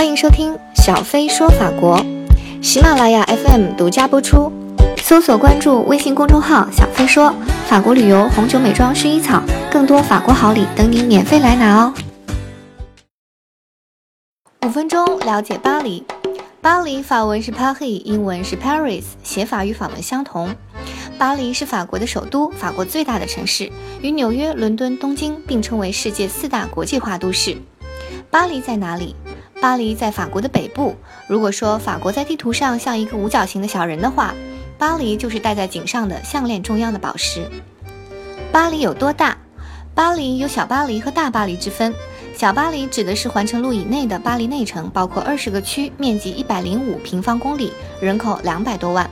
欢迎收听小飞说法国，喜马拉雅 FM 独家播出。搜索关注微信公众号“小飞说法国旅游、红酒、美妆、薰衣草”，更多法国好礼等你免费来拿哦！五分钟了解巴黎。巴黎法文是 Paris，英文是 Paris，写法与法文相同。巴黎是法国的首都，法国最大的城市，与纽约、伦敦、东京并称为世界四大国际化都市。巴黎在哪里？巴黎在法国的北部。如果说法国在地图上像一个五角形的小人的话，巴黎就是戴在颈上的项链中央的宝石。巴黎有多大？巴黎有小巴黎和大巴黎之分。小巴黎指的是环城路以内的巴黎内城，包括二十个区，面积一百零五平方公里，人口两百多万。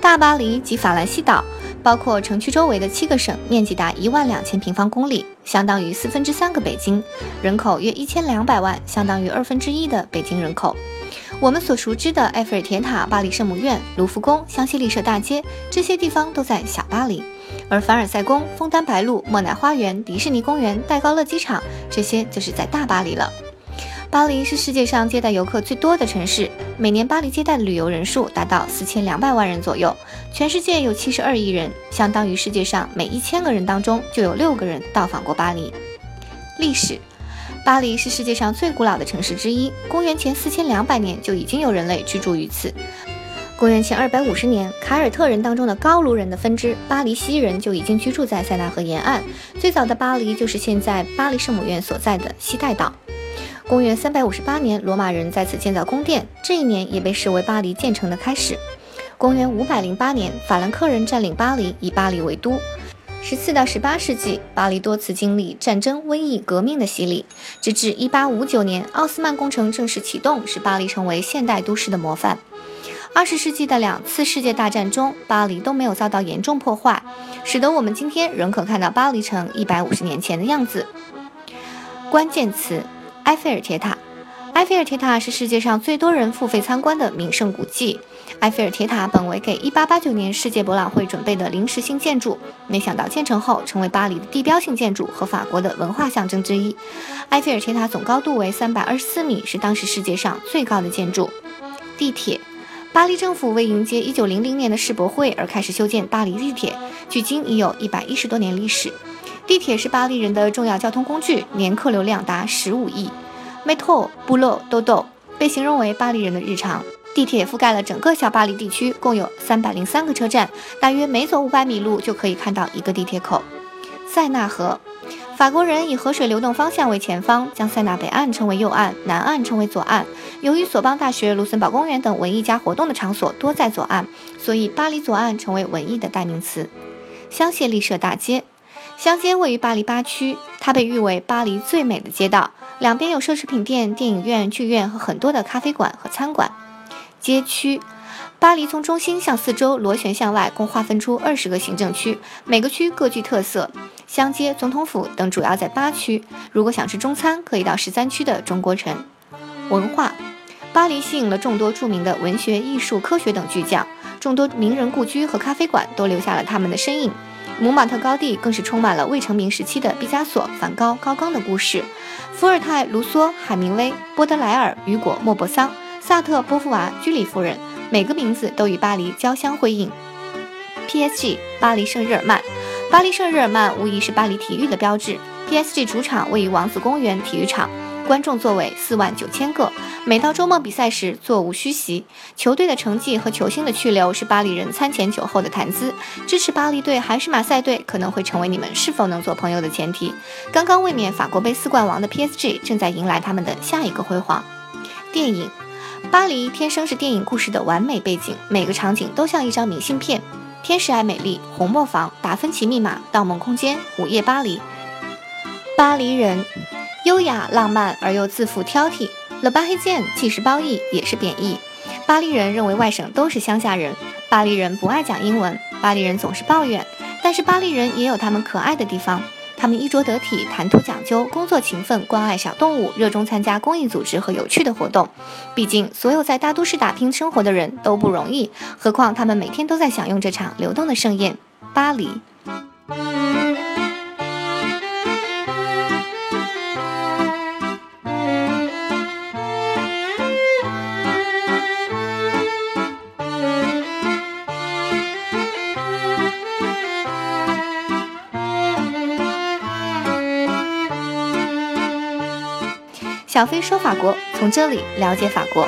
大巴黎及法兰西岛。包括城区周围的七个省，面积达一万两千平方公里，相当于四分之三个北京，人口约一千两百万，相当于二分之一的北京人口。我们所熟知的埃菲尔铁塔、巴黎圣母院、卢浮宫、香榭丽舍大街，这些地方都在小巴黎，而凡尔赛宫、枫丹白露、莫奈花园、迪士尼公园、戴高乐机场，这些就是在大巴黎了。巴黎是世界上接待游客最多的城市，每年巴黎接待的旅游人数达到四千两百万人左右。全世界有七十二亿人，相当于世界上每一千个人当中就有六个人到访过巴黎。历史，巴黎是世界上最古老的城市之一，公元前四千两百年就已经有人类居住于此。公元前二百五十年，凯尔特人当中的高卢人的分支巴黎西人就已经居住在塞纳河沿岸。最早的巴黎就是现在巴黎圣母院所在的西带岛。公元三百五十八年，罗马人在此建造宫殿，这一年也被视为巴黎建成的开始。公元五百零八年，法兰克人占领巴黎，以巴黎为都。十四到十八世纪，巴黎多次经历战争、瘟疫、革命的洗礼，直至一八五九年，奥斯曼工程正式启动，使巴黎成为现代都市的模范。二十世纪的两次世界大战中，巴黎都没有遭到严重破坏，使得我们今天仍可看到巴黎城一百五十年前的样子。关键词。埃菲尔铁塔，埃菲尔铁塔是世界上最多人付费参观的名胜古迹。埃菲尔铁塔本为给1889年世界博览会准备的临时性建筑，没想到建成后成为巴黎的地标性建筑和法国的文化象征之一。埃菲尔铁塔总高度为324米，是当时世界上最高的建筑。地铁，巴黎政府为迎接1900年的世博会而开始修建巴黎地铁，距今已有一百一十多年历史。地铁是巴黎人的重要交通工具，年客流量达十五亿。Metro、布洛、豆豆被形容为巴黎人的日常。地铁覆盖了整个小巴黎地区，共有三百零三个车站，大约每走五百米路就可以看到一个地铁口。塞纳河，法国人以河水流动方向为前方，将塞纳北岸称为右岸，南岸称为左岸。由于索邦大学、卢森堡公园等文艺家活动的场所多在左岸，所以巴黎左岸成为文艺的代名词。香榭丽舍大街。香街位于巴黎八区，它被誉为巴黎最美的街道，两边有奢侈品店、电影院、剧院和很多的咖啡馆和餐馆。街区，巴黎从中心向四周螺旋向外，共划分出二十个行政区，每个区各具特色。香街、总统府等主要在八区。如果想吃中餐，可以到十三区的中国城。文化，巴黎吸引了众多著名的文学、艺术、科学等巨匠，众多名人故居和咖啡馆都留下了他们的身影。蒙马特高地更是充满了未成名时期的毕加索、梵高、高更的故事。伏尔泰、卢梭、海明威、波德莱尔、雨果、莫泊桑、萨特、波伏娃、居里夫人，每个名字都与巴黎交相辉映。P.S.G. 巴黎圣日耳曼，巴黎圣日耳曼无疑是巴黎体育的标志。P.S.G. 主场位于王子公园体育场。观众座位四万九千个，每到周末比赛时座无虚席。球队的成绩和球星的去留是巴黎人餐前酒后的谈资。支持巴黎队还是马赛队，可能会成为你们是否能做朋友的前提。刚刚卫冕法国杯四冠王的 PSG 正在迎来他们的下一个辉煌。电影，巴黎天生是电影故事的完美背景，每个场景都像一张明信片。天使爱美丽、红磨坊、达芬奇密码、盗梦空间、午夜巴黎。巴黎人。优雅、浪漫而又自负挑剔。了巴黑剑既是褒义也是贬义。巴黎人认为外省都是乡下人。巴黎人不爱讲英文。巴黎人总是抱怨。但是巴黎人也有他们可爱的地方。他们衣着得体，谈吐讲究，工作勤奋，关爱小动物，热衷参加公益组织和有趣的活动。毕竟，所有在大都市打拼生活的人都不容易，何况他们每天都在享用这场流动的盛宴——巴黎。小飞说法国，从这里了解法国。